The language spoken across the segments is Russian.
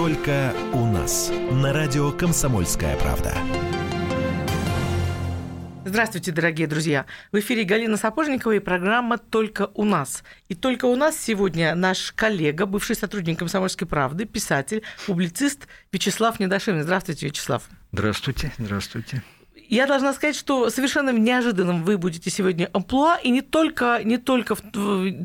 Только у нас. На радио «Комсомольская правда». Здравствуйте, дорогие друзья! В эфире Галина Сапожникова и программа «Только у нас». И только у нас сегодня наш коллега, бывший сотрудник «Комсомольской правды», писатель, публицист Вячеслав Недошевин. Здравствуйте, Вячеслав. Здравствуйте, здравствуйте. Я должна сказать, что совершенно неожиданным вы будете сегодня амплуа, и не только, не только в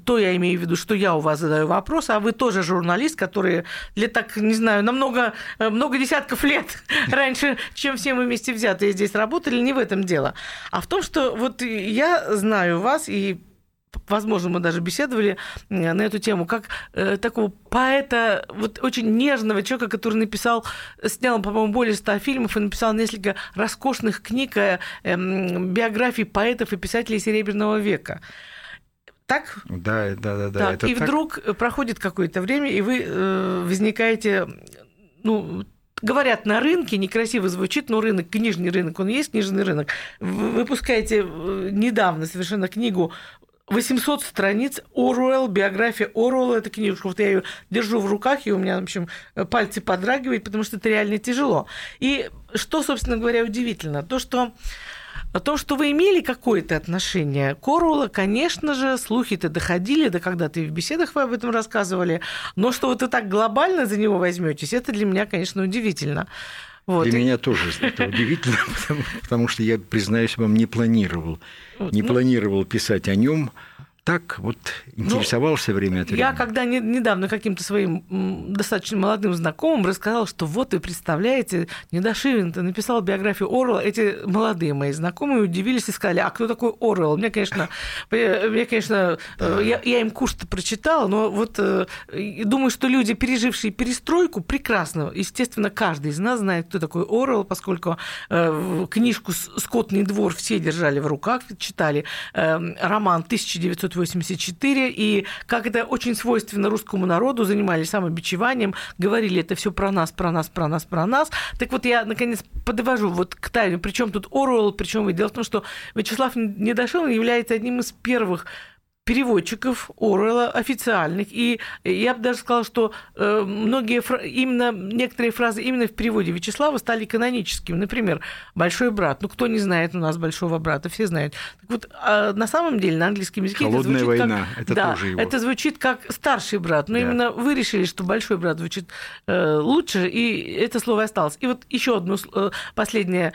то я имею в виду, что я у вас задаю вопрос, а вы тоже журналист, который лет так, не знаю, намного много десятков лет раньше, чем все мы вместе взятые здесь работали, не в этом дело, а в том, что вот я знаю вас и возможно, мы даже беседовали на эту тему, как э, такого поэта, вот очень нежного человека, который написал, снял, по-моему, более ста фильмов и написал несколько роскошных книг э, э, биографий поэтов и писателей Серебряного века. Так? Да, да, да, да. Так, это и так? вдруг проходит какое-то время, и вы э, возникаете, ну, говорят на рынке, некрасиво звучит, но рынок, книжный рынок, он есть книжный рынок. Вы выпускаете э, недавно совершенно книгу 800 страниц Оруэлл, биография Оруэлла, эта книжка, вот я ее держу в руках, и у меня, в общем, пальцы подрагивают, потому что это реально тяжело. И что, собственно говоря, удивительно, то, что о том, что вы имели какое-то отношение к Оруэллу, конечно же, слухи-то доходили, да когда-то и в беседах вы об этом рассказывали, но что вот вы так глобально за него возьметесь, это для меня, конечно, удивительно. Вот. Для меня тоже это удивительно, потому, потому что я, признаюсь вам, не планировал, вот, не ну... планировал писать о нем так вот интересовался ну, время от времени. Я когда не, недавно каким-то своим достаточно молодым знакомым рассказал, что вот вы представляете, Недошивин-то написал биографию Орла, эти молодые мои знакомые удивились и сказали, а кто такой Орел? Мне, конечно, мне, конечно да. я, я им курс-то прочитала, но вот э, думаю, что люди, пережившие перестройку, прекрасно, естественно, каждый из нас знает, кто такой Орел, поскольку э, книжку «Скотный двор» все держали в руках, читали э, роман 1900 1984, и как это очень свойственно русскому народу, занимались самобичеванием, говорили это все про нас, про нас, про нас, про нас. Так вот, я, наконец, подвожу вот к тайне, причем тут Оруэлл, причем дело в том, что Вячеслав Недошилов является одним из первых переводчиков Оруэлла официальных. И я бы даже сказала, что э, многие именно некоторые фразы именно в переводе Вячеслава стали каноническими. Например, «большой брат». Ну, кто не знает у нас «большого брата», все знают. Так вот, а на самом деле на английском языке Холодная это звучит война, как... это да, тоже его. Это звучит как «старший брат». Но да. именно вы решили, что «большой брат» звучит э, лучше, и это слово осталось. И вот еще одно э, последнее,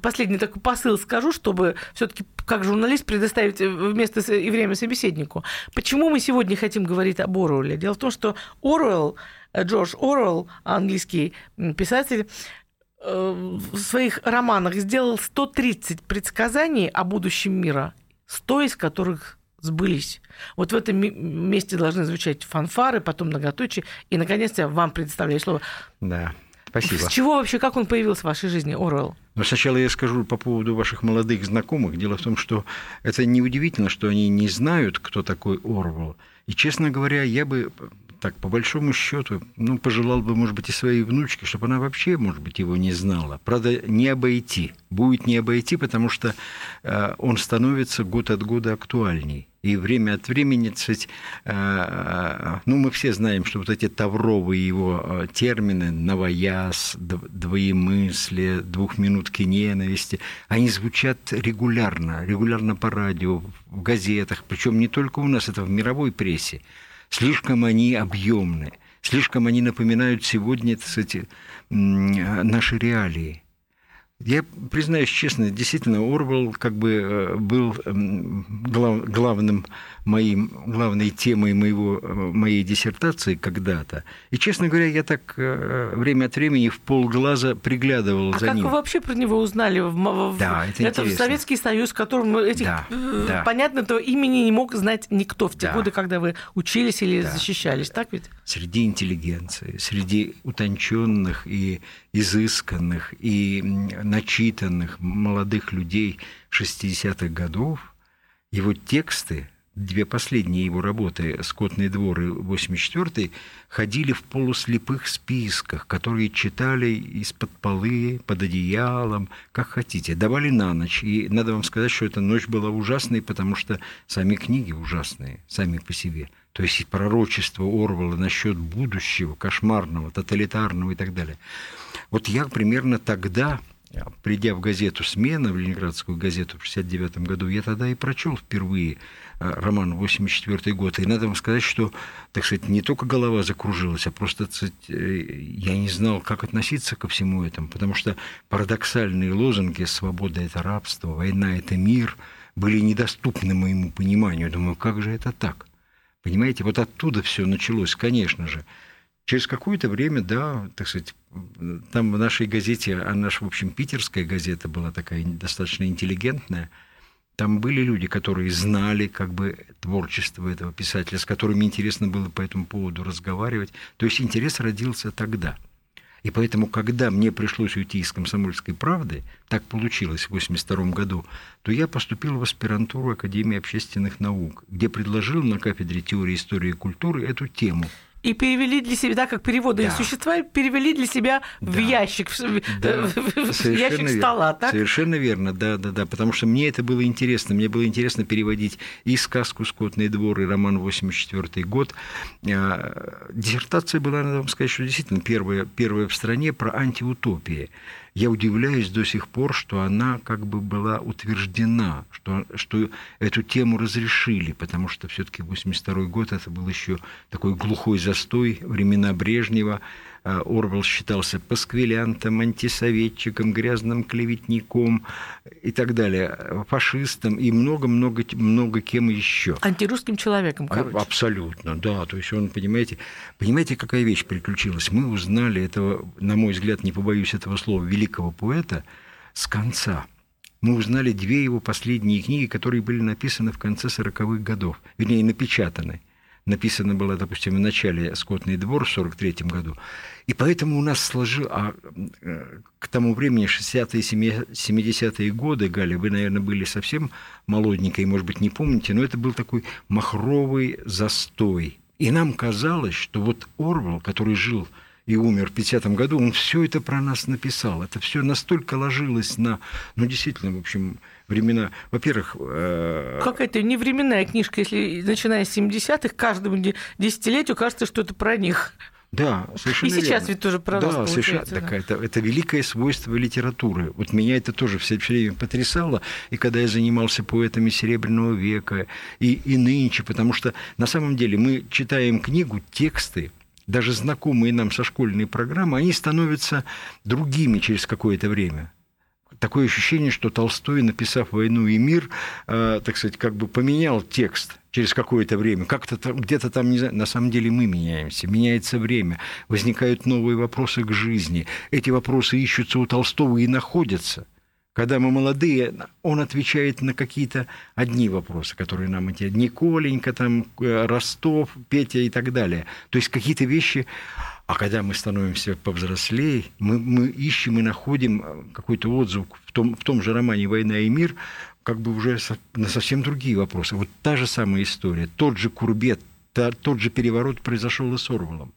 последний такой посыл скажу, чтобы все таки как журналист предоставить вместо и время собеседнику. Почему мы сегодня хотим говорить об Оруэлле? Дело в том, что Оруэлл, э, Джордж Оруэлл, английский писатель, э, в своих романах сделал 130 предсказаний о будущем мира, 100 из которых сбылись. Вот в этом месте должны звучать фанфары, потом многоточие. И, наконец, я вам предоставляю слово. Да. Спасибо. С чего вообще, как он появился в вашей жизни, Оруэлл? Но сначала я скажу по поводу ваших молодых знакомых. Дело в том, что это неудивительно, что они не знают, кто такой Орвел. И, честно говоря, я бы так, по большому счету, ну, пожелал бы, может быть, и своей внучке, чтобы она вообще, может быть, его не знала. Правда, не обойти. Будет не обойти, потому что э, он становится год от года актуальней. И время от времени, кстати, э, э, ну, мы все знаем, что вот эти тавровые его э, термины «новояз», «двоемыслие», «двухминутки ненависти», они звучат регулярно, регулярно по радио, в газетах, причем не только у нас, это в мировой прессе. Слишком они объемны, слишком они напоминают сегодня, кстати, наши реалии. Я признаюсь честно, действительно, Орвел как бы э, был эм, глав, главным моим, главной темой моего, э, моей диссертации когда-то. И, честно говоря, я так э, время от времени в полглаза приглядывал а за как ним. вы вообще про него узнали? Да, это, это интересно. Советский Союз, которым этих, да, да. понятно, то имени не мог знать никто в те да. годы, когда вы учились или да. защищались, так ведь? Среди интеллигенции, среди утонченных и изысканных и начитанных молодых людей 60-х годов, его тексты, две последние его работы «Скотный двор» и «84-й» ходили в полуслепых списках, которые читали из-под полы, под одеялом, как хотите, давали на ночь. И надо вам сказать, что эта ночь была ужасной, потому что сами книги ужасные, сами по себе. То есть пророчество Орвала насчет будущего, кошмарного, тоталитарного и так далее. Вот я примерно тогда придя в газету «Смена», в Ленинградскую газету в 1969 году, я тогда и прочел впервые э, роман «84 год». И надо вам сказать, что, так сказать, не только голова закружилась, а просто сказать, э, я не знал, как относиться ко всему этому, потому что парадоксальные лозунги «свобода – это рабство», «война – это мир» были недоступны моему пониманию. Думаю, как же это так? Понимаете, вот оттуда все началось, конечно же. Через какое-то время, да, так сказать, там в нашей газете, а наша, в общем, питерская газета была такая достаточно интеллигентная, там были люди, которые знали как бы творчество этого писателя, с которыми интересно было по этому поводу разговаривать. То есть интерес родился тогда. И поэтому, когда мне пришлось уйти из «Комсомольской правды», так получилось в 1982 году, то я поступил в аспирантуру Академии общественных наук, где предложил на кафедре теории истории и культуры эту тему – и перевели для себя, да, как переводные да. существа, перевели для себя да. в ящик, да. в ящик верно. стола, так? Совершенно верно, да, да, да, потому что мне это было интересно, мне было интересно переводить и сказку «Скотный двор», и роман «84 год». А, диссертация была, надо вам сказать, что действительно первая, первая в стране про антиутопии я удивляюсь до сих пор, что она как бы была утверждена, что, что эту тему разрешили, потому что все-таки 82 год это был еще такой глухой застой, времена Брежнева, Орвел считался пасквилянтом, антисоветчиком, грязным клеветником и так далее, фашистом и много-много много кем еще. Антирусским человеком, короче. Абсолютно, да. То есть он, понимаете, понимаете, какая вещь приключилась? Мы узнали этого, на мой взгляд, не побоюсь этого слова, великого поэта с конца мы узнали две его последние книги, которые были написаны в конце 40-х годов, вернее, напечатаны написано было, допустим, в начале «Скотный двор» в 1943 году. И поэтому у нас сложил... А э, к тому времени, 60-е, 70-е годы, Галя, вы, наверное, были совсем молоденькой, может быть, не помните, но это был такой махровый застой. И нам казалось, что вот Орвал, который жил и умер в 50 году, он все это про нас написал. Это все настолько ложилось на, ну, действительно, в общем, времена. Во-первых... Э... Какая-то невременная книжка, если начиная с 70-х, каждому десятилетию кажется, что это про них. Да, совершенно И сейчас верно. ведь тоже про да, нас совершенно, да. Так, это, это великое свойство литературы. Вот меня это тоже все, все время потрясало. И когда я занимался поэтами Серебряного века, и, и нынче, потому что на самом деле мы читаем книгу, тексты, даже знакомые нам со школьной программы, они становятся другими через какое-то время такое ощущение, что Толстой, написав «Войну и мир», э, так сказать, как бы поменял текст через какое-то время. Как-то там, где-то там, не знаю, на самом деле мы меняемся, меняется время, возникают новые вопросы к жизни. Эти вопросы ищутся у Толстого и находятся. Когда мы молодые, он отвечает на какие-то одни вопросы, которые нам интересны. Николенька, там, э, Ростов, Петя и так далее. То есть какие-то вещи а когда мы становимся повзрослее, мы, мы ищем и находим э, какой-то отзыв в том, в том же романе «Война и мир», как бы уже на совсем другие вопросы. Вот та же самая история, тот же курбет, та, тот же переворот произошел и с Орвалом.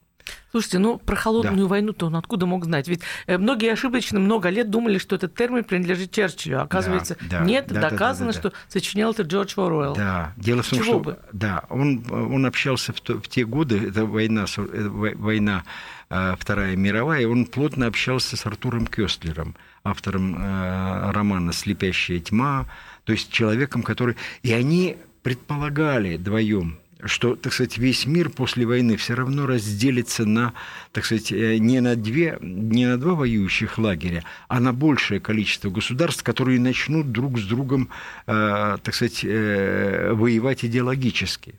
Слушайте, ну про холодную да. войну-то он откуда мог знать? Ведь э, многие ошибочно много лет думали, что этот термин принадлежит Черчиллю. Оказывается, да, да, нет, да, доказано, да, да, да, что сочинял это Джордж Оруэлл. Да, дело в том, Чего что бы? да, он, он общался в, то, в те годы, это война, это война э, Вторая мировая, он плотно общался с Артуром Кёстлером, автором э, романа «Слепящая тьма», то есть человеком, который... И они предполагали вдвоем, что, так сказать, весь мир после войны все равно разделится на, так сказать, э, не на, две, не на два воюющих лагеря, а на большее количество государств, которые начнут друг с другом, э, так сказать, э, воевать идеологически.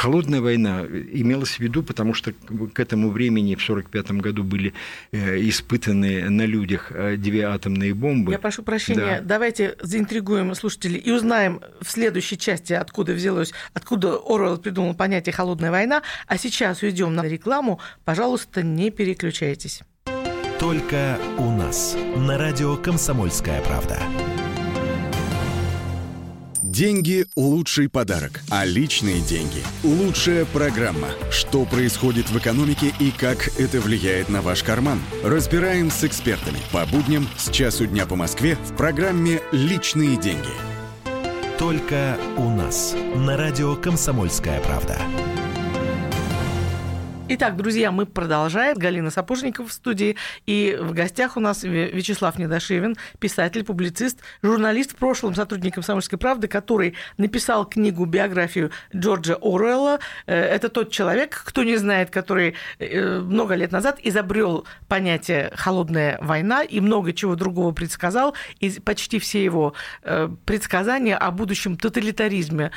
Холодная война имелась в виду, потому что к этому времени, в 1945 году, были э, испытаны на людях э, две атомные бомбы. Я прошу прощения, да. давайте заинтригуем слушателей и узнаем в следующей части, откуда взялось, откуда Оруэлл придумал понятие «холодная война». А сейчас уйдем на рекламу. Пожалуйста, не переключайтесь. Только у нас. На радио «Комсомольская правда». Деньги – лучший подарок, а личные деньги – лучшая программа. Что происходит в экономике и как это влияет на ваш карман? Разбираем с экспертами по будням с часу дня по Москве в программе «Личные деньги». Только у нас. На радио «Комсомольская правда». Итак, друзья, мы продолжаем. Галина Сапожникова в студии. И в гостях у нас Вячеслав Недошевин, писатель, публицист, журналист, в прошлом сотрудник «Комсомольской правды», который написал книгу, биографию Джорджа Оруэлла. Э, это тот человек, кто не знает, который э, много лет назад изобрел понятие «холодная война» и много чего другого предсказал. И почти все его э, предсказания о будущем тоталитаризме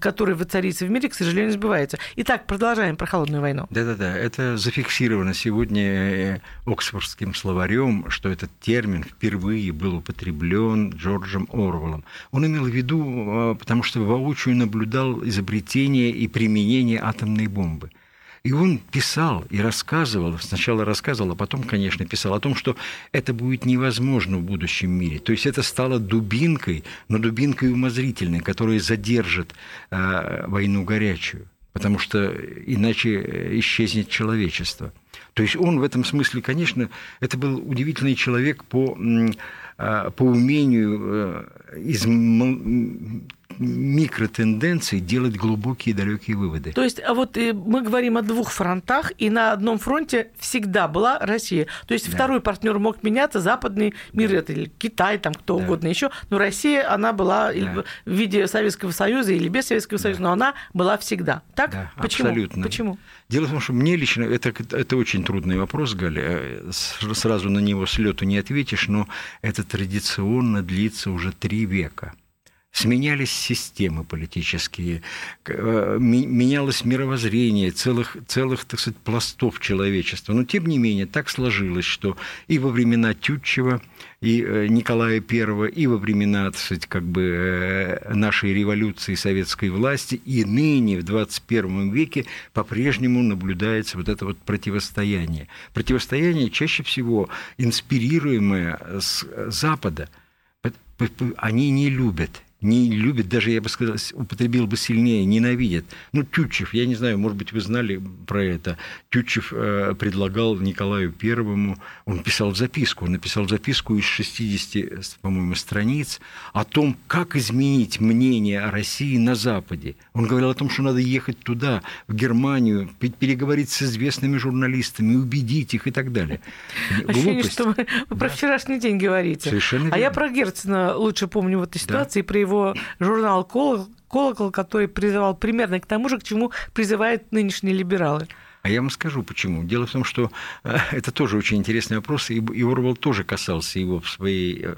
который воцарится в мире, к сожалению, сбывается. Итак, продолжаем про холодную войну. Да-да-да, это зафиксировано сегодня э, Оксфордским словарем, что этот термин впервые был употреблен Джорджем Орвеллом. Он имел в виду, э, потому что воочию наблюдал изобретение и применение атомной бомбы – и он писал и рассказывал, сначала рассказывал, а потом, конечно, писал о том, что это будет невозможно в будущем мире. То есть это стало дубинкой, но дубинкой умозрительной, которая задержит э, войну горячую, потому что иначе исчезнет человечество. То есть он в этом смысле, конечно, это был удивительный человек по, а, по умению э, из микротенденций делать глубокие и далекие выводы. То есть а вот э, мы говорим о двух фронтах, и на одном фронте всегда была Россия. То есть да. второй партнер мог меняться, западный мир, да. это или Китай, там кто да. угодно еще, но Россия, она была да. в виде Советского Союза или без Советского да. Союза, но она была всегда. Так? Да, Почему? абсолютно. Почему? Дело в том, что мне лично, это, это очень трудный вопрос, Галя, э, сразу на него с лету не ответишь, но это традиционно длится уже три века – сменялись системы политические, э, менялось мировоззрение целых, целых, так сказать, пластов человечества. Но, тем не менее, так сложилось, что и во времена Тютчева, и э, Николая I, и во времена, так сказать, как бы э, нашей революции советской власти, и ныне, в 21 веке, по-прежнему наблюдается вот это вот противостояние. Противостояние чаще всего инспирируемое с Запада. Они не любят не любят, даже, я бы сказал, употребил бы сильнее, ненавидят. Ну, Тютчев, я не знаю, может быть, вы знали про это. Тютчев э, предлагал Николаю Первому, он писал записку, он написал записку из 60, по-моему, страниц о том, как изменить мнение о России на Западе. Он говорил о том, что надо ехать туда, в Германию, переговорить с известными журналистами, убедить их и так далее. Ощущение, что вы да. про вчерашний день говорите. Совершенно верно. А я про Герцена лучше помню в этой ситуации, да. про его его журнал «Колокол», который призывал примерно к тому же, к чему призывают нынешние либералы. А я вам скажу почему. Дело в том, что э, это тоже очень интересный вопрос, и Орвал тоже касался его в своей э,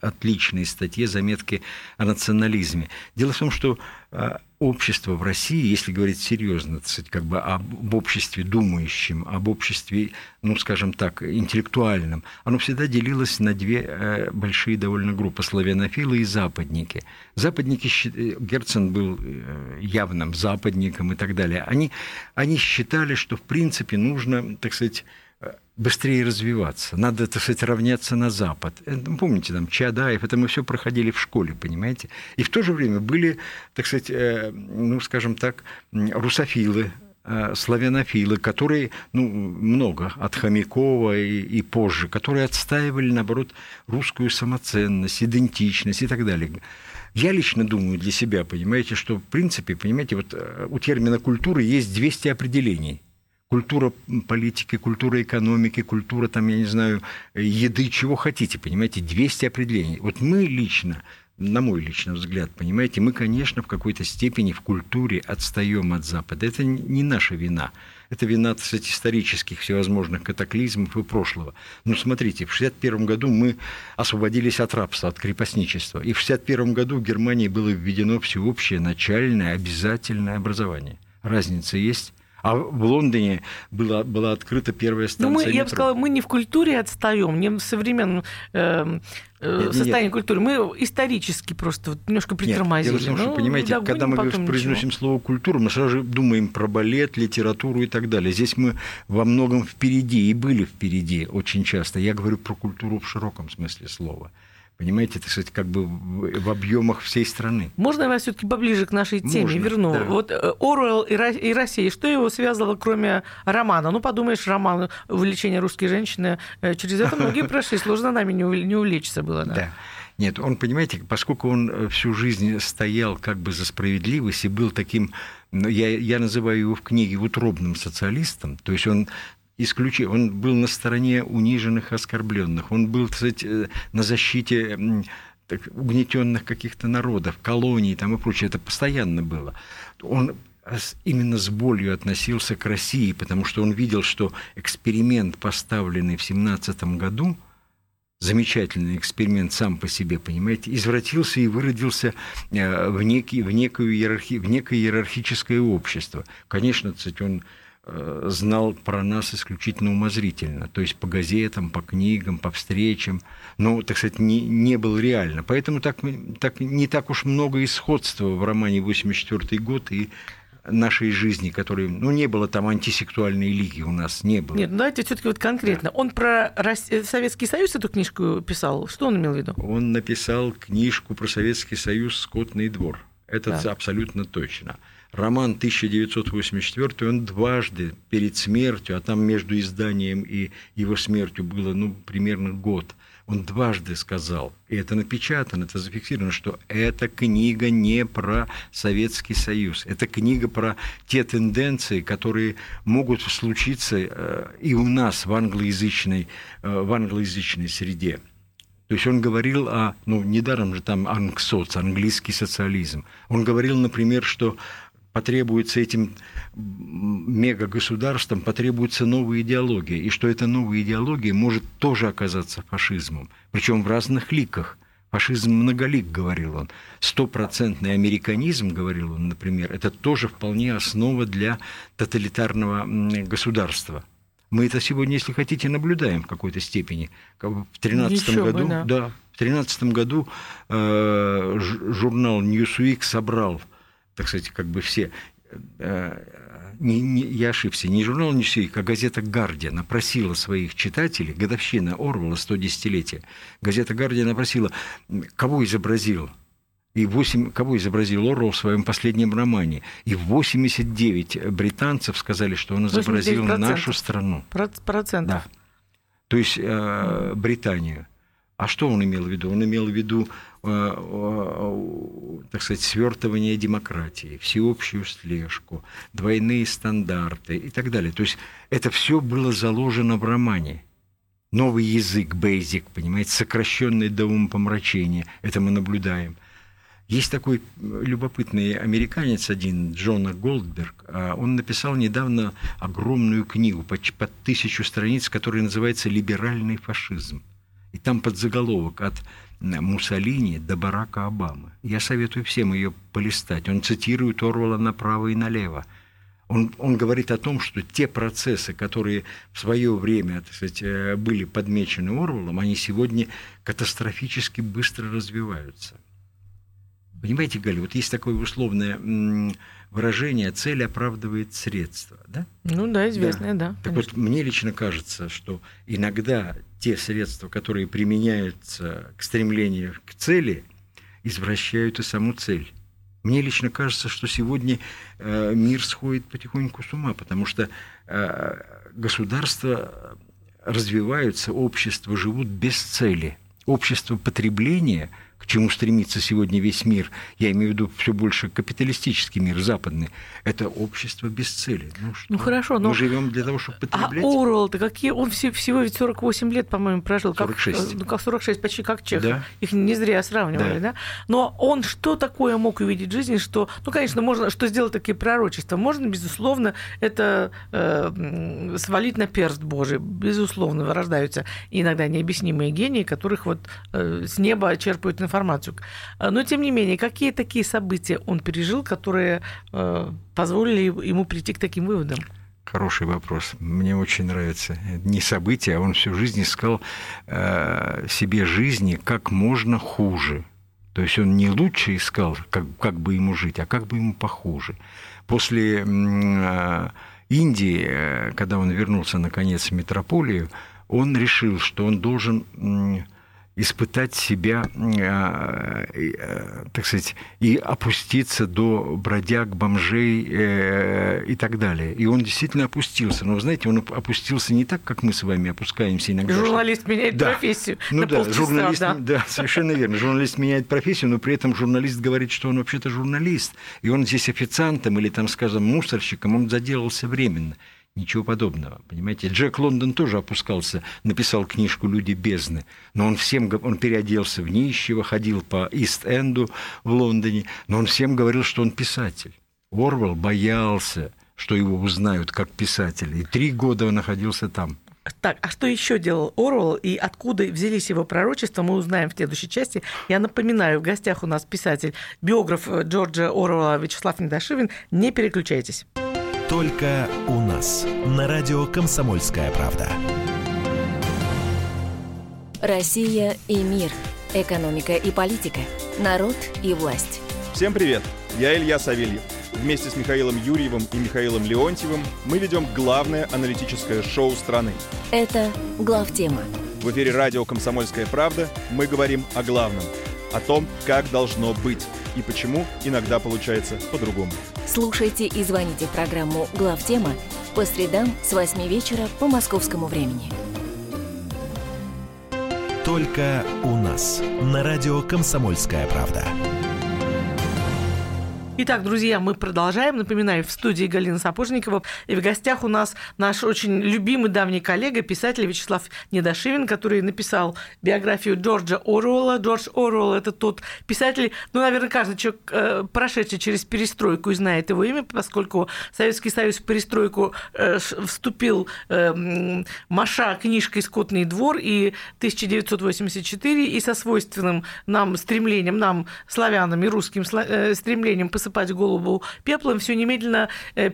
отличной статье «Заметки о национализме». Дело в том, что э, общество в России, если говорить серьезно, сказать, как бы об обществе думающем, об обществе, ну, скажем так, интеллектуальном, оно всегда делилось на две большие довольно группы – славянофилы и западники. Западники, Герцен был явным западником и так далее. Они, они считали, что, в принципе, нужно, так сказать, быстрее развиваться. Надо, так сказать, равняться на Запад. Ну, помните, там, Чадаев, это мы все проходили в школе, понимаете? И в то же время были, так сказать, э, ну, скажем так, русофилы, э, славянофилы, которые, ну, много, от Хомякова и, и позже, которые отстаивали, наоборот, русскую самоценность, идентичность и так далее. Я лично думаю для себя, понимаете, что, в принципе, понимаете, вот э, у термина культуры есть 200 определений – культура политики, культура экономики, культура, там, я не знаю, еды, чего хотите, понимаете, 200 определений. Вот мы лично, на мой личный взгляд, понимаете, мы, конечно, в какой-то степени в культуре отстаем от Запада. Это не наша вина. Это вина, кстати, исторических всевозможных катаклизмов и прошлого. Но смотрите, в 1961 году мы освободились от рабства, от крепостничества. И в 1961 году в Германии было введено всеобщее начальное обязательное образование. Разница есть? А в Лондоне была, была открыта первая станция ну, мы, Я бы сказала, мы не в культуре отстаем, не в современном э, э, состоянии нет. культуры. Мы исторически просто вот немножко притормозили. Нет, дело в том, что, ну, понимаете, когда мы произносим слово «культура», мы сразу же думаем про балет, литературу и так далее. Здесь мы во многом впереди и были впереди очень часто. Я говорю про культуру в широком смысле слова. Понимаете, это, сказать, как бы в, объемах всей страны. Можно я вас все-таки поближе к нашей теме Можно, верну? Да. Вот э, Оруэлл и Россия, что его связывало, кроме романа? Ну, подумаешь, роман «Увлечение русской женщины», э, через это многие прошли, сложно нами не увлечься было. Да. Нет, он, понимаете, поскольку он э, всю жизнь стоял как бы за справедливость и был таким, ну, я, я называю его в книге утробным социалистом, то есть он исключи, он был на стороне униженных, оскорбленных, он был, кстати, э, на защите так, угнетенных каких-то народов, колоний там и прочее. Это постоянно было. Он именно с болью относился к России, потому что он видел, что эксперимент, поставленный в 17 году, замечательный эксперимент сам по себе, понимаете, извратился и выродился э, в, некий, в, некую иерархи, в некое иерархическое общество. Конечно, кстати, он знал про нас исключительно умозрительно, то есть по газетам, по книгам, по встречам, но, так сказать, не, не был реально. Поэтому так, так, не так уж много исходства в романе «84 год» и нашей жизни, которой, ну, не было там антисексуальной лиги у нас, не было. Нет, ну давайте все таки вот конкретно. Он про Советский Союз эту книжку писал? Что он имел в виду? Он написал книжку про Советский Союз «Скотный двор». Это да. абсолютно точно. Роман 1984, он дважды перед смертью, а там между изданием и его смертью было, ну, примерно год – он дважды сказал, и это напечатано, это зафиксировано, что эта книга не про Советский Союз, это книга про те тенденции, которые могут случиться э, и у нас в англоязычной, э, в англоязычной среде. То есть он говорил о, ну, недаром же там ангсоц, английский социализм. Он говорил, например, что потребуется этим мегагосударствам, потребуется новая идеология, и что эта новая идеология может тоже оказаться фашизмом, причем в разных ликах. Фашизм многолик, говорил он. Стопроцентный американизм, говорил он, например, это тоже вполне основа для тоталитарного государства. Мы это сегодня, если хотите, наблюдаем в какой-то степени. В 2013 году, бы, да. Да, в 13 году э, журнал Newsweek собрал так сказать, как бы все э, не, не, я ошибся, не журнал «Ньюсвик», а газета «Гардиан» опросила своих читателей, годовщина Орвала, 110-летия, газета «Гардиан» опросила, кого изобразил и 8, кого изобразил Орвал в своем последнем романе. И 89 британцев сказали, что он изобразил нашу страну. Процентов. Да. То есть э, Британию. А что он имел в виду? Он имел в виду, э, э, так сказать, свертывание демократии, всеобщую слежку, двойные стандарты и так далее. То есть это все было заложено в романе. Новый язык, basic, понимаете, сокращенный до умопомрачения. Это мы наблюдаем. Есть такой любопытный американец один, Джона Голдберг. А он написал недавно огромную книгу под тысячу страниц, которая называется «Либеральный фашизм». И там подзаголовок от Муссолини до Барака Обамы. Я советую всем ее полистать. Он цитирует Орвала направо и налево. Он, он говорит о том, что те процессы, которые в свое время так сказать, э, были подмечены Орвалом, они сегодня катастрофически быстро развиваются. Понимаете, Галя, вот есть такое условное выражение «цель оправдывает средства». Да? Ну да, известное, да. да так вот, мне лично кажется, что иногда те средства, которые применяются к стремлению к цели, извращают и саму цель. Мне лично кажется, что сегодня э, мир сходит потихоньку с ума, потому что э, государства развиваются, общества живут без цели. Общество потребления – к чему стремится сегодня весь мир, я имею в виду все больше капиталистический мир, западный, это общество без цели. Ну, что? ну хорошо, но... Мы живем для того, чтобы потреблять. А Орвелл-то какие? Он все, всего ведь 48 лет, по-моему, прожил. 46. Как, ну, как 46, почти как Чехов. Да. Их не зря сравнивали, да. да? Но он что такое мог увидеть в жизни, что, ну, конечно, можно, что сделать такие пророчества? Можно, безусловно, это э, свалить на перст Божий. Безусловно, рождаются иногда необъяснимые гении, которых вот э, с неба черпают информацию. Но, тем не менее, какие такие события он пережил, которые э, позволили ему прийти к таким выводам? Хороший вопрос. Мне очень нравится. Не события, а он всю жизнь искал э, себе жизни как можно хуже. То есть он не лучше искал, как, как бы ему жить, а как бы ему похуже. После э, Индии, э, когда он вернулся наконец в метрополию, он решил, что он должен испытать себя, э, э, так сказать, и опуститься до бродяг, бомжей э, и так далее. И он действительно опустился. Но, вы знаете, он опустился не так, как мы с вами опускаемся иногда. Журналист что... меняет да. профессию. Ну да, полчаса, журналист, да. да, совершенно верно. Журналист меняет профессию, но при этом журналист говорит, что он вообще-то журналист. И он здесь официантом или, там, скажем, мусорщиком, он заделался временно. Ничего подобного, понимаете? Джек Лондон тоже опускался, написал книжку «Люди бездны», но он всем, он переоделся в нищего, ходил по Ист-Энду в Лондоне, но он всем говорил, что он писатель. Орвел боялся, что его узнают как писателя, и три года он находился там. Так, а что еще делал Орвел и откуда взялись его пророчества, мы узнаем в следующей части. Я напоминаю, в гостях у нас писатель, биограф Джорджа Орвела Вячеслав Недошивин. Не переключайтесь. Только у нас. На радио «Комсомольская правда». Россия и мир. Экономика и политика. Народ и власть. Всем привет! Я Илья Савельев. Вместе с Михаилом Юрьевым и Михаилом Леонтьевым мы ведем главное аналитическое шоу страны. Это «Главтема». В эфире радио «Комсомольская правда» мы говорим о главном. О том, как должно быть и почему иногда получается по-другому. Слушайте и звоните в программу «Главтема» по средам с 8 вечера по московскому времени. Только у нас. На радио «Комсомольская правда». Итак, друзья, мы продолжаем. Напоминаю, в студии Галина Сапожникова. И в гостях у нас наш очень любимый давний коллега, писатель Вячеслав Недошивин, который написал биографию Джорджа Оруэлла. Джордж Оруэлл – это тот писатель, ну, наверное, каждый человек, э, прошедший через перестройку и знает его имя, поскольку Советский Союз в перестройку э, вступил э, Маша книжкой «Скотный двор» и 1984, и со свойственным нам стремлением, нам, славянам и русским стремлением посмотреть посыпать голову пеплом, все немедленно э,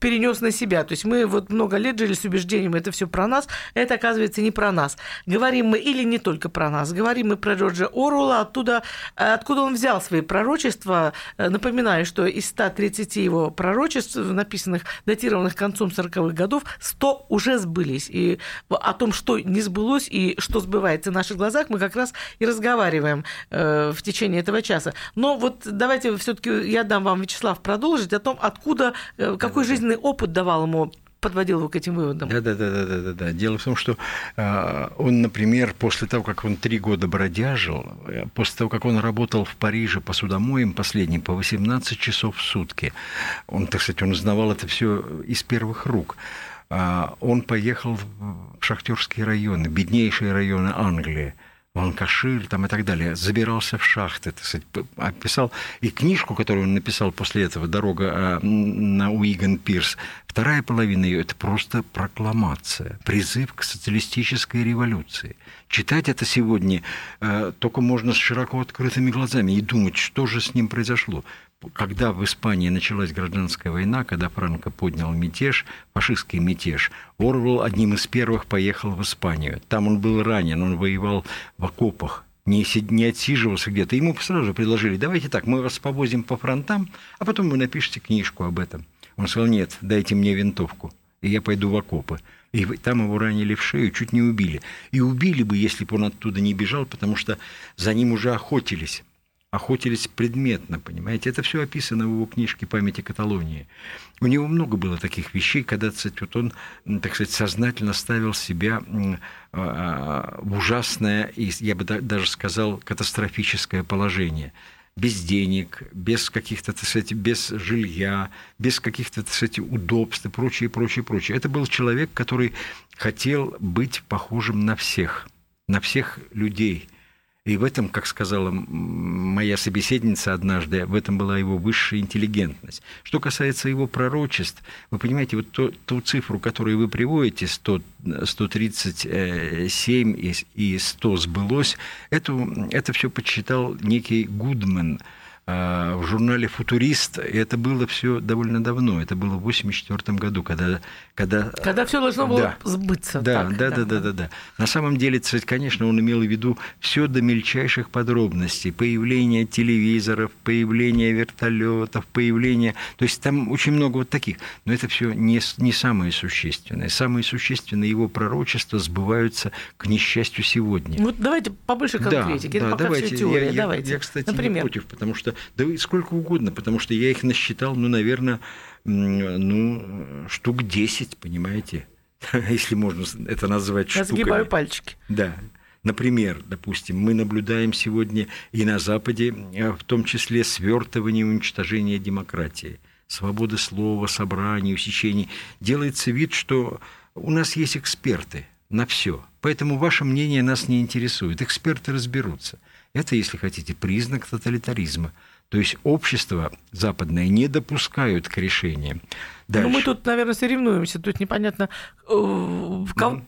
перенес на себя. То есть мы вот много лет жили с убеждением, это все про нас, это оказывается не про нас. Говорим мы или не только про нас, говорим мы про Джорджа Оруэлла, оттуда, откуда он взял свои пророчества. Э, напоминаю, что из 130 его пророчеств, написанных, датированных концом 40-х годов, 100 уже сбылись. И о том, что не сбылось и что сбывается в наших глазах, мы как раз и разговариваем э, в течение этого часа. Но вот давайте все-таки я дам вам, Вячеслав, продолжить о том, откуда, э, какой жизненный опыт давал ему подводил его к этим выводам. Да, да, да, да, да, да, да. Дело в том, что э, он, например, после того, как он три года бродяжил, э, после того, как он работал в Париже по судомоям последним по 18 часов в сутки, он, так сказать, он узнавал это все из первых рук. Э, он поехал в шахтерские районы, беднейшие районы Англии. Ланкашир там и так далее, забирался в шахты, так сказать, описал и книжку, которую он написал после этого «Дорога а, на Уиган Пирс», вторая половина ее – это просто прокламация, призыв к социалистической революции. Читать это сегодня э, только можно с широко открытыми глазами и думать, что же с ним произошло когда в Испании началась гражданская война, когда Франко поднял мятеж, фашистский мятеж, Орвел одним из первых поехал в Испанию. Там он был ранен, он воевал в окопах, не, не отсиживался где-то. Ему сразу предложили, давайте так, мы вас повозим по фронтам, а потом вы напишите книжку об этом. Он сказал, нет, дайте мне винтовку, и я пойду в окопы. И там его ранили в шею, чуть не убили. И убили бы, если бы он оттуда не бежал, потому что за ним уже охотились охотились предметно, понимаете? Это все описано в его книжке «Памяти Каталонии». У него много было таких вещей, когда, кстати, вот он, так сказать, сознательно ставил себя а, в ужасное, я бы даже сказал, катастрофическое положение без денег, без каких-то, так сказать, без жилья, без каких-то, так сказать, удобств и прочее, прочее, прочее. Это был человек, который хотел быть похожим на всех, на всех людей – и в этом, как сказала моя собеседница однажды, в этом была его высшая интеллигентность. Что касается его пророчеств, вы понимаете, вот ту, ту цифру, которую вы приводите, 100, 137 и, и 100 сбылось, эту, это все подсчитал некий Гудман, в журнале «Футурист». И это было все довольно давно. Это было в 1984 году, когда... Когда, когда все должно было да, сбыться. Да, так, да, да, да, да, да. На самом деле, конечно, он имел в виду все до мельчайших подробностей. Появление телевизоров, появление вертолетов, появление... То есть там очень много вот таких. Но это все не, не самое существенное. Самое существенное его пророчества сбываются, к несчастью, сегодня. Вот давайте побольше конкретики. Да, это да, пока давайте. все теория. Я, давайте. Я, я, кстати, Например? не против, потому что да и сколько угодно, потому что я их насчитал, ну, наверное, ну, штук 10, понимаете? Если можно это назвать Я штуками. сгибаю пальчики. Да. Например, допустим, мы наблюдаем сегодня и на Западе, в том числе свертывание и уничтожение демократии, свободы слова, собраний, усечений. Делается вид, что у нас есть эксперты на все. Поэтому ваше мнение нас не интересует. Эксперты разберутся. Это, если хотите, признак тоталитаризма. То есть общество западное не допускают к решениям. Дальше. Ну, мы тут, наверное, соревнуемся. Тут непонятно, э, в кого,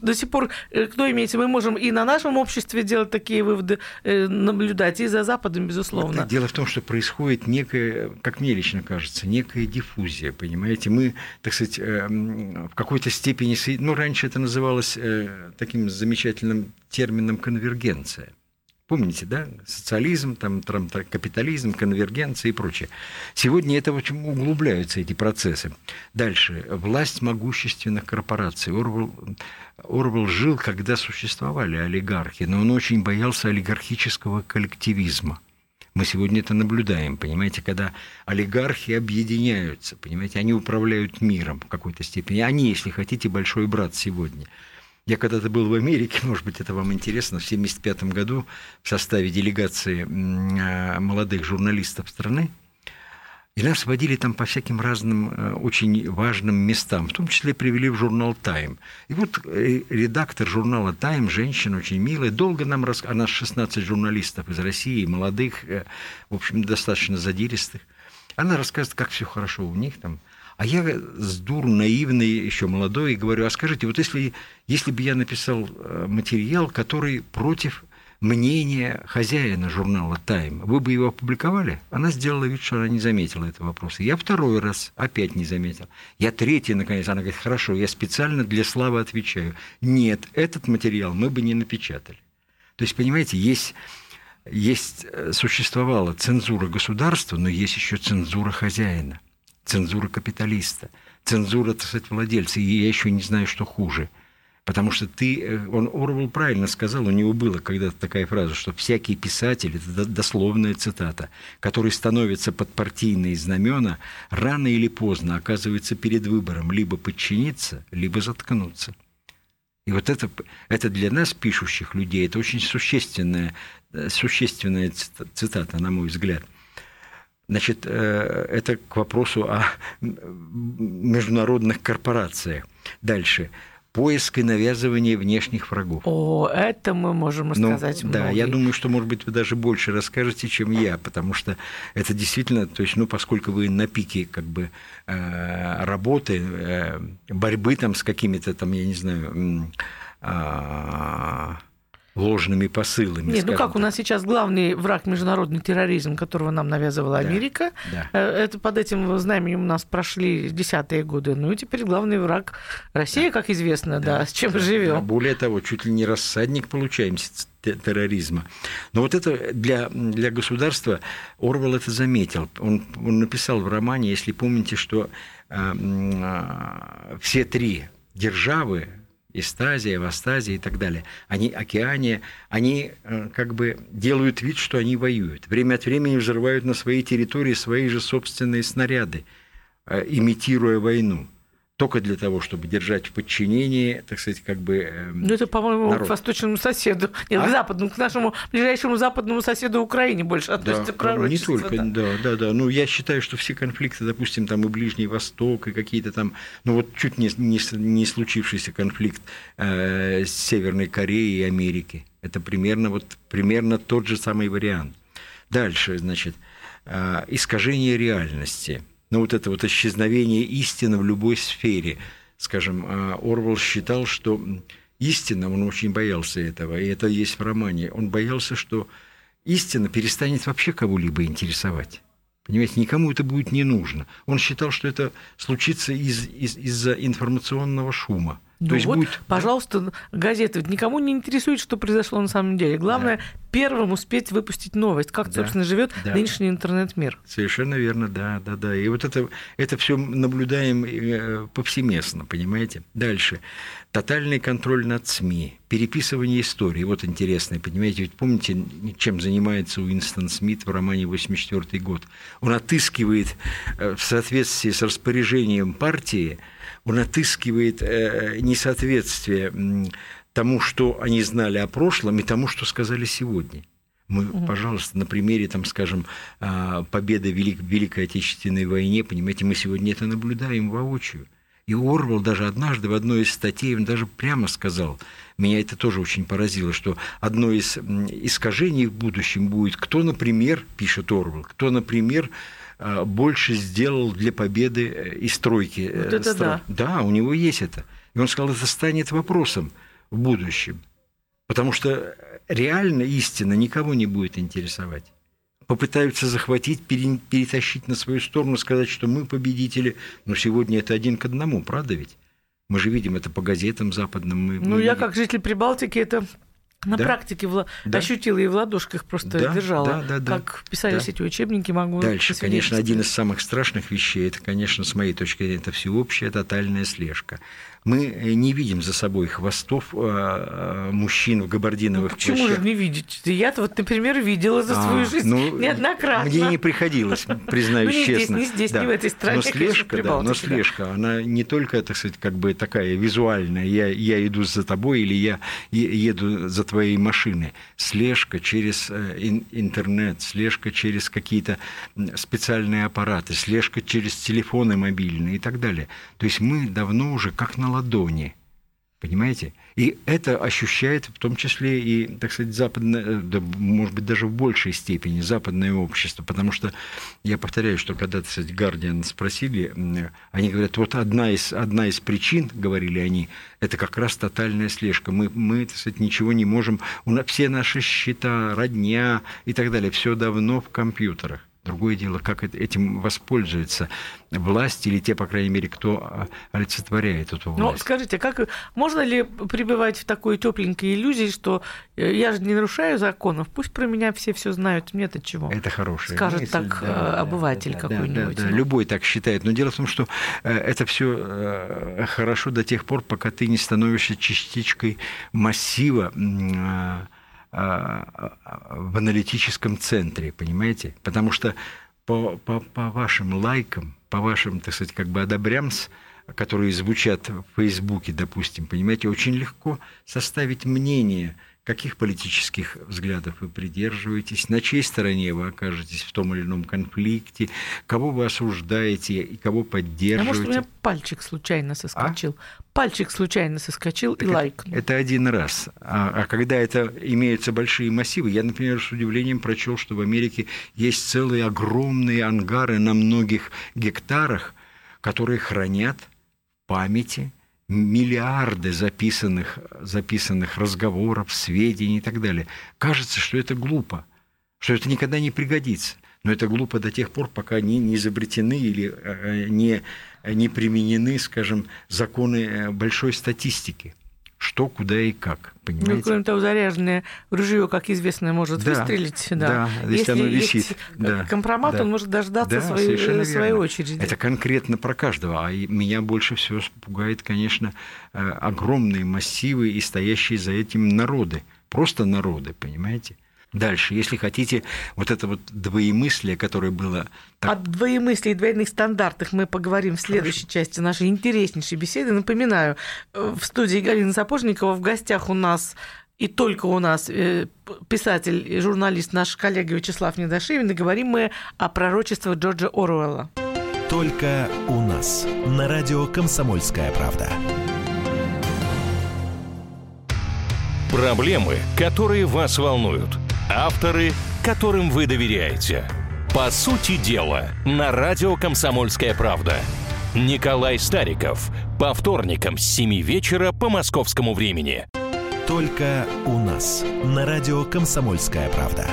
до сих пор, э, кто имеется, мы можем и на нашем обществе делать такие выводы, э, наблюдать, и за Западом, безусловно. Вот, дело в том, что происходит некая, как мне лично кажется, некая диффузия, понимаете? Мы, так сказать, в какой-то степени, ну, раньше это называлось таким замечательным термином конвергенция. Помните, да? Социализм, там, там, капитализм, конвергенция и прочее. Сегодня это очень углубляются, эти процессы. Дальше. Власть могущественных корпораций. Орвел, Орвел жил, когда существовали олигархи, но он очень боялся олигархического коллективизма. Мы сегодня это наблюдаем, понимаете, когда олигархи объединяются, понимаете, они управляют миром в какой-то степени. Они, если хотите, большой брат сегодня – я когда-то был в Америке, может быть, это вам интересно, в 1975 году в составе делегации а, молодых журналистов страны, и нас водили там по всяким разным э, очень важным местам, в том числе привели в журнал «Тайм». И вот э, редактор журнала «Тайм», женщина очень милая, долго нам рассказывала, а нас 16 журналистов из России, молодых, э, в общем, достаточно задиристых. Она рассказывает, как все хорошо у них там, а я с дур наивный, еще молодой, говорю, а скажите, вот если, если бы я написал э, материал, который против мнения хозяина журнала «Тайм», вы бы его опубликовали? Она сделала вид, что она не заметила этого вопроса. Я второй раз опять не заметил. Я третий, наконец. Она говорит, хорошо, я специально для славы отвечаю. Нет, этот материал мы бы не напечатали. То есть, понимаете, есть есть, э, существовала цензура государства, но есть еще цензура хозяина цензура капиталиста, цензура, так сказать, владельца. И я еще не знаю, что хуже. Потому что ты, э, он Орвел правильно сказал, у него была когда-то такая фраза, что всякий писатель, это дословная цитата, который становится под партийные знамена, рано или поздно оказывается перед выбором либо подчиниться, либо заткнуться. И вот это, это для нас, пишущих людей, это очень существенная, э, существенная цитата, на мой взгляд – Значит, э, это к вопросу о международных корпорациях. Дальше. Поиск и навязывание внешних врагов. О, это мы можем рассказать ну, Да, я думаю, что, может быть, вы даже больше расскажете, чем я, потому что это действительно, то есть, ну, поскольку вы на пике как бы э, работы, э, борьбы там с какими-то там, я не знаю, а, ложными посылами. Нет, ну как так. у нас сейчас главный враг международный терроризм, которого нам навязывала да, Америка. Да. Э, это под этим знаменем у нас прошли десятые годы. Ну и теперь главный враг Россия, да. как известно, да, да с чем да, живем. Да. Более того, чуть ли не рассадник получаемся терроризма. Но вот это для, для государства Орвел это заметил. Он, он написал в романе, если помните, что э, э, все три державы Истазия, Вастазия и так далее, они, Океания, они э, как бы делают вид, что они воюют. Время от времени взрывают на своей территории свои же собственные снаряды, э, имитируя войну только для того, чтобы держать в подчинении, так сказать, как бы... Э, ну, это, по-моему, народ. к восточному соседу, нет, а? к западному, к нашему ближайшему западному соседу Украине больше относится да, к Не только, да. да, да, да. Ну, я считаю, что все конфликты, допустим, там и Ближний Восток, и какие-то там, ну, вот чуть не, не, не случившийся конфликт э, с Северной Кореей и Америки. Это примерно, вот, примерно тот же самый вариант. Дальше, значит, э, искажение реальности – ну, вот это вот исчезновение истины в любой сфере. Скажем, а, Орвел считал, что истина, он очень боялся этого, и это есть в романе, он боялся, что истина перестанет вообще кого-либо интересовать. Понимаете, никому это будет не нужно. Он считал, что это случится из, из, из-за информационного шума. Ну То есть вот, будет, пожалуйста, газеты. Ведь никому не интересует, что произошло на самом деле. Главное первым успеть выпустить новость, как, Да. собственно, живет Да. нынешний интернет-мир. Совершенно верно, да, да, да. И вот это, это все наблюдаем э, повсеместно, понимаете? Дальше. Тотальный контроль над СМИ, переписывание истории. Вот интересно, понимаете, ведь помните, чем занимается Уинстон Смит в романе «84 год»? Он отыскивает э, в соответствии с распоряжением партии, он отыскивает э, несоответствие тому, что они знали о прошлом, и тому, что сказали сегодня. Мы, пожалуйста, на примере, там, скажем, а, победы в Велик- Великой Отечественной войне, понимаете, мы сегодня это наблюдаем воочию. И Орвел даже однажды в одной из статей, он даже прямо сказал, меня это тоже очень поразило, что одно из искажений в будущем будет, кто, например, пишет Орвел, кто, например, больше сделал для победы э, и стройки. э, Вот это стран. Да, у него есть это. И он сказал, это станет вопросом в будущем. Потому что реально истина никого не будет интересовать. Попытаются захватить, пере- перетащить на свою сторону, сказать, что мы победители. Но сегодня это один к одному, правда ведь? Мы же видим это по газетам западным. Мы, Ну, мы я видим. как житель Прибалтики это на Да. практике вла- Да. ощутила и в ладошках просто Да, держала. да, да, да. Как писались Да. эти учебники, могу Дальше, конечно, один из самых страшных вещей, это, конечно, с моей точки зрения, это всеобщая тотальная слежка. Мы э, не видим за собой хвостов э, э, мужчин в Ну, габардиновых почему плащах. же не видеть? Я-то вот, например, видела за А, свою жизнь ну, неоднократно. Мне не приходилось, признаюсь Ну, не здесь, честно. не здесь, не в этой стране, Но слежка, да, но слежка, она не только, так сказать, как бы такая визуальная, я, я иду за тобой или я еду за твоей машиной. Слежка через ин- интернет, слежка через какие-то специальные аппараты, слежка через телефоны мобильные и так далее. То есть мы давно уже как на ладони. Понимаете? И это ощущает в том числе и, так сказать, западное, э, да, может быть, даже в большей степени западное общество. Потому что я повторяю, что когда, так сказать, Гардиан спросили, они говорят, вот одна из, одна из причин, говорили они, это как раз тотальная слежка. Мы, мы так сказать, ничего не можем, у нас все наши счета, родня и так далее, все давно в компьютерах. Другое дело, как этим воспользуется власть или те, по крайней мере, кто а, олицетворяет эту Ну, власть. скажите, как можно ли пребывать в такой тепленькой иллюзии, что э, я же не нарушаю законов, пусть про меня все все знают, мне-то чего? Это хорошая Скажет мысль, так, э, обыватель да, какой-нибудь, Да, да, ну. любой так считает. Но дело в том, что э, это все хорошо до тех пор, пока ты не становишься частичкой массива а, в аналитическом центре, понимаете? Потому что по, по, по вашим лайкам, по вашим, так сказать, как бы одобрямс, которые звучат в Фейсбуке, допустим, понимаете, очень легко составить мнение, каких политических взглядов вы придерживаетесь, на чьей стороне вы окажетесь в том или ином конфликте, кого вы осуждаете и кого А поддерживаете. может, у меня пальчик случайно соскочил? Пальчик случайно соскочил и Так это- лайкнул. Это один раз. А, а когда это имеются большие массивы, я, например, с удивлением прочел, что в Америке есть целые огромные ангары на многих гектарах, которые хранят памяти миллиарды записанных, записанных разговоров, сведений и так далее. Кажется, что это глупо, что это никогда не пригодится. Но это глупо до тех пор, пока не, не изобретены или э, не, не применены, скажем, законы э, большой статистики. Что, куда и как. Ну, Понимаете? кроме того, заряженное ружье, как известно, может Да, выстрелить. Да, да, если оно есть висит, да, компромат, да. он может дождаться Да, своей, совершенно своей очереди. Это конкретно про каждого. А меня больше всего пугает, конечно, э, огромные массивы и стоящие за этим народы. Просто народы, понимаете? Дальше, если хотите, вот это вот двоемыслие, которое было... так- О двоемыслии и двойных стандартах мы поговорим в следующей части нашей интереснейшей беседы. Напоминаю, э, в студии Галина Сапожникова в гостях у нас и только у нас э, писатель и журналист наш коллега Вячеслав Недошивин, и говорим мы о пророчествах Джорджа Оруэлла. Только у нас. На радио «Комсомольская правда». Проблемы, которые вас волнуют. Авторы, которым вы доверяете. По сути дела, на радио «Комсомольская правда». Николай Стариков. По вторникам с 7 вечера по московскому времени. Только у нас. На радио «Комсомольская правда».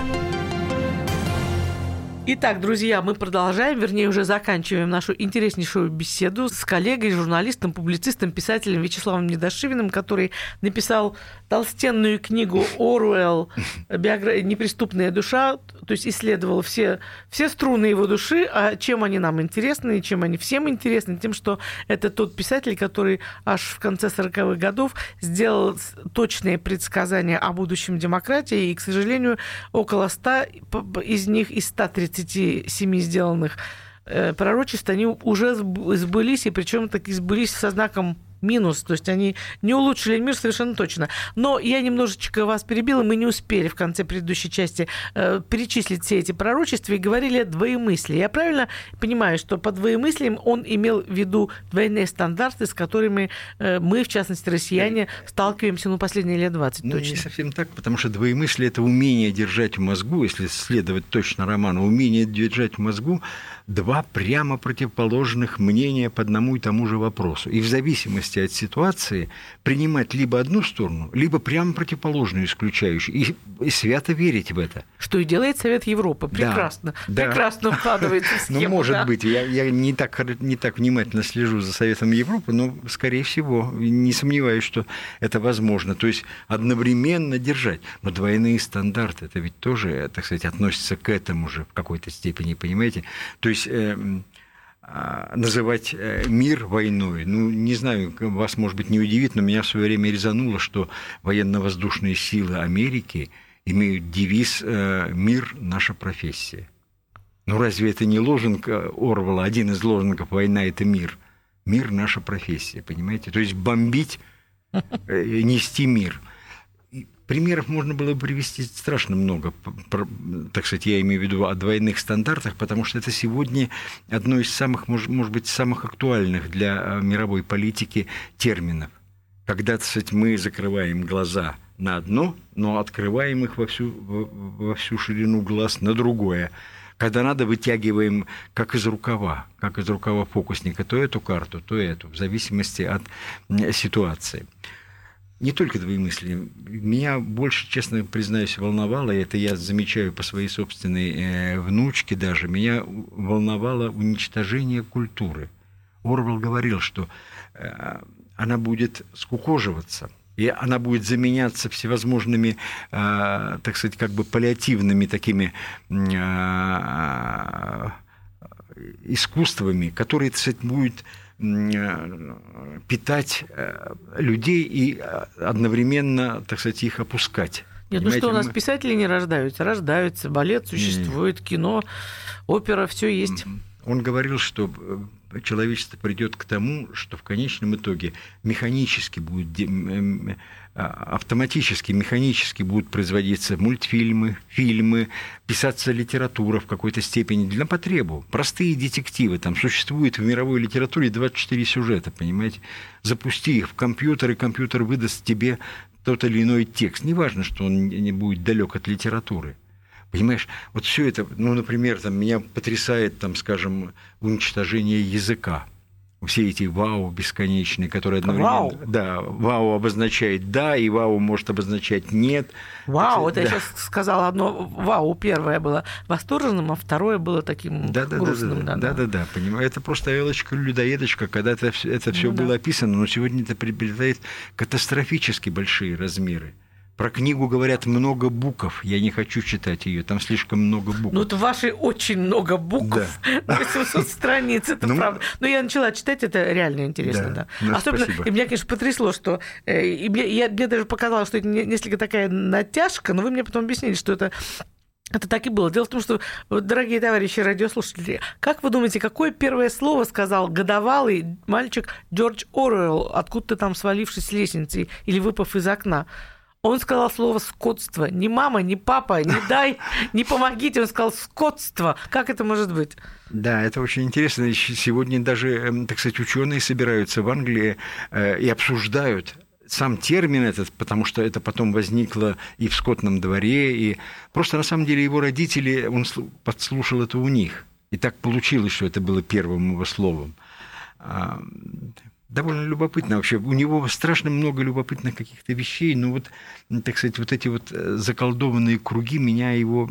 Итак, друзья, мы продолжаем, вернее, уже заканчиваем нашу интереснейшую беседу с коллегой, журналистом, публицистом, писателем Вячеславом Недошивиным, который написал толстенную книгу «Оруэлл. Биогра... Неприступная душа», то есть исследовал все, все струны его души, а чем они нам интересны, чем они всем интересны, тем, что это тот писатель, который аж в конце 40-х годов сделал точные предсказания о будущем демократии, и, к сожалению, около 100 из них, из 137 сделанных э, пророчеств, они уже сбылись, и причем таки сбылись со знаком минус. То есть они не улучшили мир совершенно точно. Но я немножечко вас перебила, мы не успели в конце предыдущей части э, перечислить все эти пророчества и говорили о двоемыслии. Я правильно понимаю, что под двоемыслием он имел в виду двойные стандарты, с которыми э, мы, в частности, россияне, сталкиваемся ну, последние лет 20 ну, точно? не совсем так, потому что двоемыслие – это умение держать в мозгу, если следовать точно роману, умение держать в мозгу два прямо противоположных мнения по одному и тому же вопросу. И в зависимости от ситуации принимать либо одну сторону, либо прямо противоположную, исключающую. И, и свято верить в это. Что и делает Совет Европы. Прекрасно. Да, Прекрасно да. вкладывается в схему. Ну, может да. быть. Я, я не, так, не так внимательно слежу за Советом Европы, но, скорее всего, не сомневаюсь, что это возможно. То есть одновременно держать. Но двойные стандарты, это ведь тоже, так сказать, относится к этому же в какой-то степени, понимаете? То есть э, называть э, мир войной, ну, не знаю, вас, может быть, не удивит, но меня в свое время резануло, что военно-воздушные силы Америки имеют девиз э, «Мир – наша профессия». Ну, разве это не лозунг Орвала, один из лозунгов «Война – это мир»? Мир – наша профессия, понимаете? То есть бомбить, нести мир – Примеров можно было бы привести страшно много, так сказать, я имею в виду о двойных стандартах, потому что это сегодня одно из самых, может, быть, самых актуальных для э, мировой политики терминов. Когда, так сказать, мы закрываем глаза на одно, но открываем их во всю, во всю ширину глаз на другое. Когда надо, вытягиваем как из рукава, как из рукава фокусника, то эту карту, то эту, в зависимости от ситуации не только двоемыслие. Меня больше, честно признаюсь, волновало, и это я замечаю по своей собственной э, внучке даже, меня волновало уничтожение культуры. Орвел говорил, что э, она будет скукоживаться, и она будет заменяться всевозможными, э, так сказать, как бы паллиативными такими э, искусствами, которые, так сказать, будут Э, питать э, людей и э, одновременно, так сказать, их опускать. Нет, ну что, у нас мы... писатели не рождаются, рождаются, балет существует, Нет. кино, опера, все есть. Он говорил, что человечество придет к тому, что в конечном итоге механически будет автоматически, механически будут производиться мультфильмы, фильмы, писаться литература в какой-то степени для потребу. Простые детективы. Там существует в мировой литературе 24 сюжета, понимаете? Запусти их в компьютер, и компьютер выдаст тебе тот или иной текст. Неважно, что он не будет далек от литературы. Понимаешь, вот все это, ну, например, там, меня потрясает, там, скажем, уничтожение языка все эти вау бесконечные, которые одновременно... Вау. Да, вау обозначает да, и вау может обозначать нет. Вау, это да. я сейчас сказала одно, вау первое было восторженным, а второе было таким да, да, грустным. Да, да, да, да, да, понимаю. Это просто элочка людоедочка, когда это, это все ну, было да. описано, но сегодня это приобретает катастрофически большие размеры. Про книгу говорят много букв. Я не хочу читать ее. Там слишком много букв. Ну, вот в вашей очень много букв. Да. 800 страниц, это ну, правда. Но я начала читать, это реально интересно, да. да. Ну, Особенно, спасибо. и меня, конечно, потрясло, что... Э, и мне, я, мне даже показалось, что это несколько такая натяжка, но вы мне потом объяснили, что это это так и было. Дело в том, что, дорогие товарищи радиослушатели, как вы думаете, какое первое слово сказал годовалый мальчик Джордж Оруэлл, откуда-то там свалившись с лестницы или выпав из окна? Он сказал слово «скотство». Ни мама, ни папа, не дай, не помогите. Он сказал «скотство». Как это может быть? Да, это очень интересно. Сегодня даже, эм, так сказать, ученые собираются в Англии э, и обсуждают сам термин этот, потому что это потом возникло и в скотном дворе, и просто на самом деле его родители, он подслушал это у них. И так получилось, что это было первым его словом. Довольно любопытно вообще. У него страшно много любопытных каких-то вещей, но вот, так сказать, вот эти вот э, заколдованные круги меня его,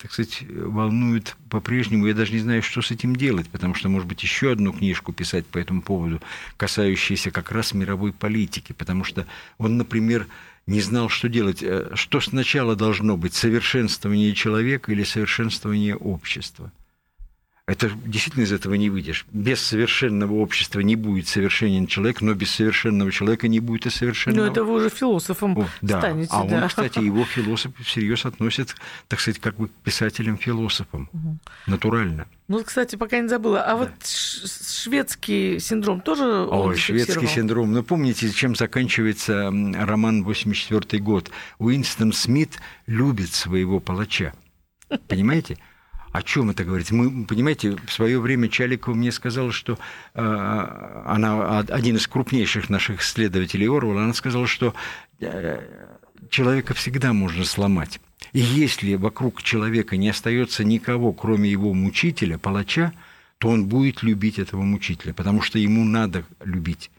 так сказать, волнуют по-прежнему. Я даже не знаю, что с этим делать, потому что, может быть, еще одну книжку писать по этому поводу, касающуюся как раз мировой политики, потому что он, например, не знал, что делать. Э, что сначала должно быть, совершенствование человека или совершенствование общества – это действительно из этого не выйдешь. Без совершенного общества не будет совершенен человек, но без совершенного человека не будет и совершенного. Ну, это вы уже философом О, да. станете. А да. он, кстати, его философы всерьез относят, так сказать, как бы к писателям-философам. Угу. Натурально. Ну, кстати, пока не забыла. А да. вот шведский синдром тоже Ой, шведский синдром. Ну, помните, чем заканчивается роман «84 год»? Уинстон Смит любит своего палача. Понимаете? О чем это говорит? Мы, понимаете, в свое время Чаликова мне сказала, что э, она один из крупнейших наших исследователей Орвала, она сказала, что э, человека всегда можно сломать. И если вокруг человека не остается никого, кроме его мучителя, палача, то он будет любить этого мучителя, потому что ему надо любить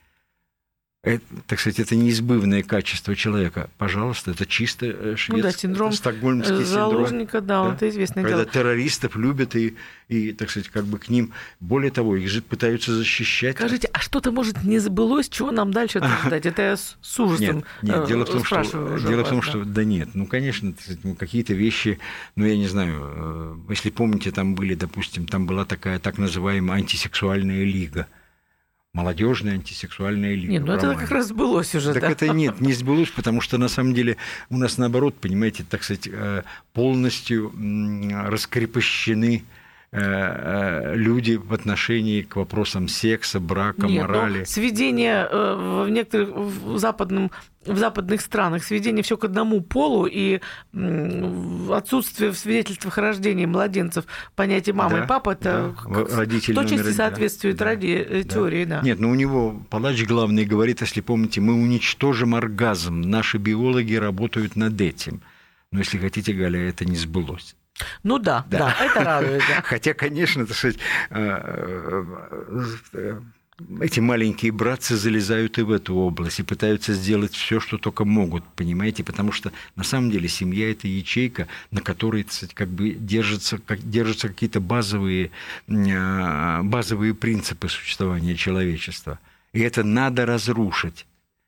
это, так сказать, это неизбывное качество человека. Пожалуйста, это чисто шведский, ну, да, синдром стокгольмский заложника, синдром. да, да, это известное Когда дело. террористов любят и, и, так сказать, как бы к ним, более того, их же пытаются защищать. Скажите, а что-то, может, не забылось, чего нам дальше ждать? Это я с, ужасом нет, нет, дело в том, что, дело в том, что, да нет, ну, конечно, ну, какие-то вещи, ну, я не знаю, э, если помните, там были, допустим, там была такая так называемая антисексуальная лига – молодежная антисексуальная лига. Нет, ну это как раз сбылось уже. Так да? это нет, не сбылось, потому что на самом деле у нас наоборот, понимаете, так сказать, э, полностью раскрепощены люди в отношении к вопросам секса, брака, Нет, морали. Ну, сведение в некоторых в западном в западных странах сведение все к одному полу и отсутствие в свидетельствах о рождении младенцев понятия мамы да, и папа это да. Родитель в точности соответствует да, ради да, теории, да. Нет, но ну, у него палач главный говорит, если помните, мы уничтожим оргазм, наши биологи работают над этим. Но если хотите, Галя, это не сбылось. Ну да, да, да это радует. Да. Хотя, конечно, так сказать, э, э, э, эти маленькие братцы залезают и в эту область и пытаются сделать все, что только могут, понимаете, потому что на самом деле семья это ячейка, на которой кстати, как бы держатся, как, держатся какие-то базовые, а, базовые принципы существования человечества. И это надо разрушить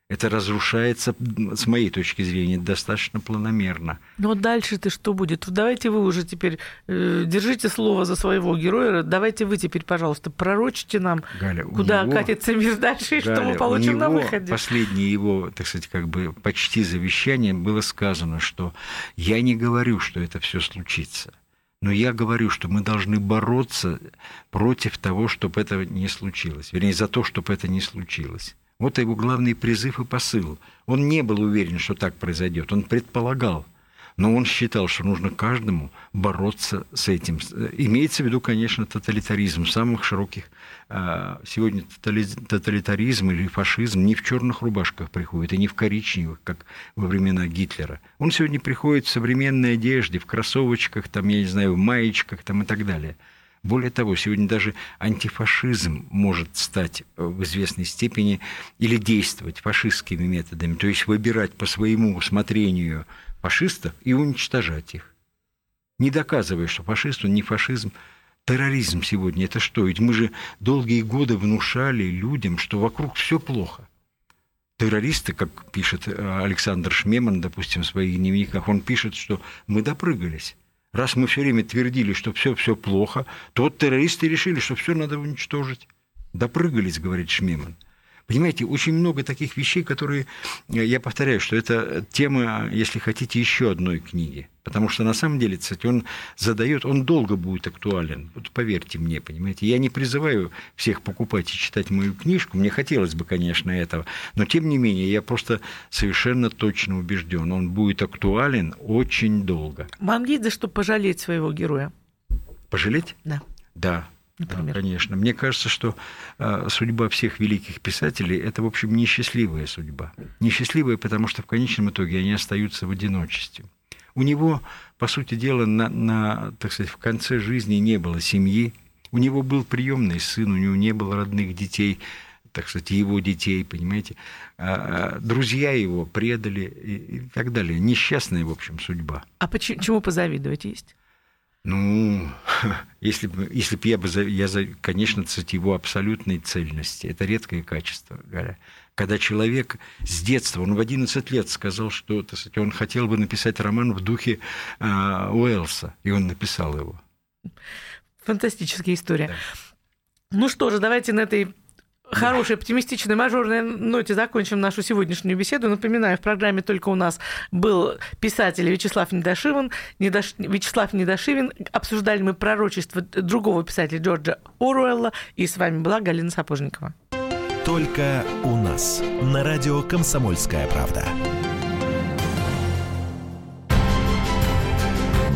это разрушается, с моей точки зрения, достаточно планомерно. Но дальше ты что будет? Давайте вы уже теперь э, держите слово за своего героя. Давайте вы теперь, пожалуйста, пророчите нам, Галя, куда него, катится мир дальше и Галя, что мы получим на выходе. Последнее его, так сказать, как бы почти завещание было сказано, что я не говорю, что это все случится. Но я говорю, что мы должны бороться против того, чтобы этого не случилось. Вернее, за то, чтобы это не случилось. Вот его главный призыв и посыл. Он не был уверен, что так произойдет, он предполагал. Но он считал, что нужно каждому бороться с этим. Имеется в виду, конечно, тоталитаризм самых широких. А, сегодня тоталитаризм или фашизм не в черных рубашках приходит, и не в коричневых, как во времена Гитлера. Он сегодня приходит в современной одежде, в кроссовочках, там, я не знаю, в маечках там, и так далее – более того, сегодня даже антифашизм может стать э, в известной степени или действовать фашистскими методами, то есть выбирать по своему усмотрению фашистов и уничтожать их. Не доказывая, что фашист, он не фашизм, терроризм сегодня это что? Ведь мы же долгие годы внушали людям, что вокруг все плохо. Террористы, как пишет э, Александр Шмеман, допустим, в своих дневниках, он пишет, что мы допрыгались. Раз мы все время твердили, что все все плохо, то вот террористы решили, что все надо уничтожить. Допрыгались, говорит Шмеман. Понимаете, очень много таких вещей, которые, э, я повторяю, что это тема, если хотите, еще одной книги. Потому что на самом деле, кстати, он задает, он долго будет актуален. Вот поверьте мне, понимаете. Я не призываю всех покупать и читать мою книжку. Мне хотелось бы, конечно, этого. Но тем не менее, я просто совершенно точно убежден, он будет актуален очень долго. Вам есть за что пожалеть своего героя? Пожалеть? Да. Да, например? Да, конечно. Мне кажется, что э, судьба всех великих писателей – это, в общем, несчастливая судьба. Несчастливая, потому что в конечном итоге они остаются в одиночестве. У него, по сути дела, на, на, так сказать, в конце жизни не было семьи, у него был приемный сын, у него не было родных детей. так сказать, его детей, понимаете. А, а друзья его предали и, и так далее. Несчастная, в общем, судьба. А почему, чему позавидовать есть? Ну, если бы, если бы я бы, я, конечно, его абсолютной цельности. Это редкое качество, говоря. Когда человек с детства, он в 11 лет сказал, что так сказать, он хотел бы написать роман в духе э, Уэллса, и он написал его. Фантастическая история. Да. Ну что же, давайте на этой хорошей, оптимистичной, мажорной ноте закончим нашу сегодняшнюю беседу. Напоминаю, в программе только у нас был писатель Вячеслав Недошивин. Недош... Вячеслав Недошивин. Обсуждали мы пророчество другого писателя Джорджа Оруэлла. И с вами была Галина Сапожникова. Только у нас. На радио «Комсомольская правда».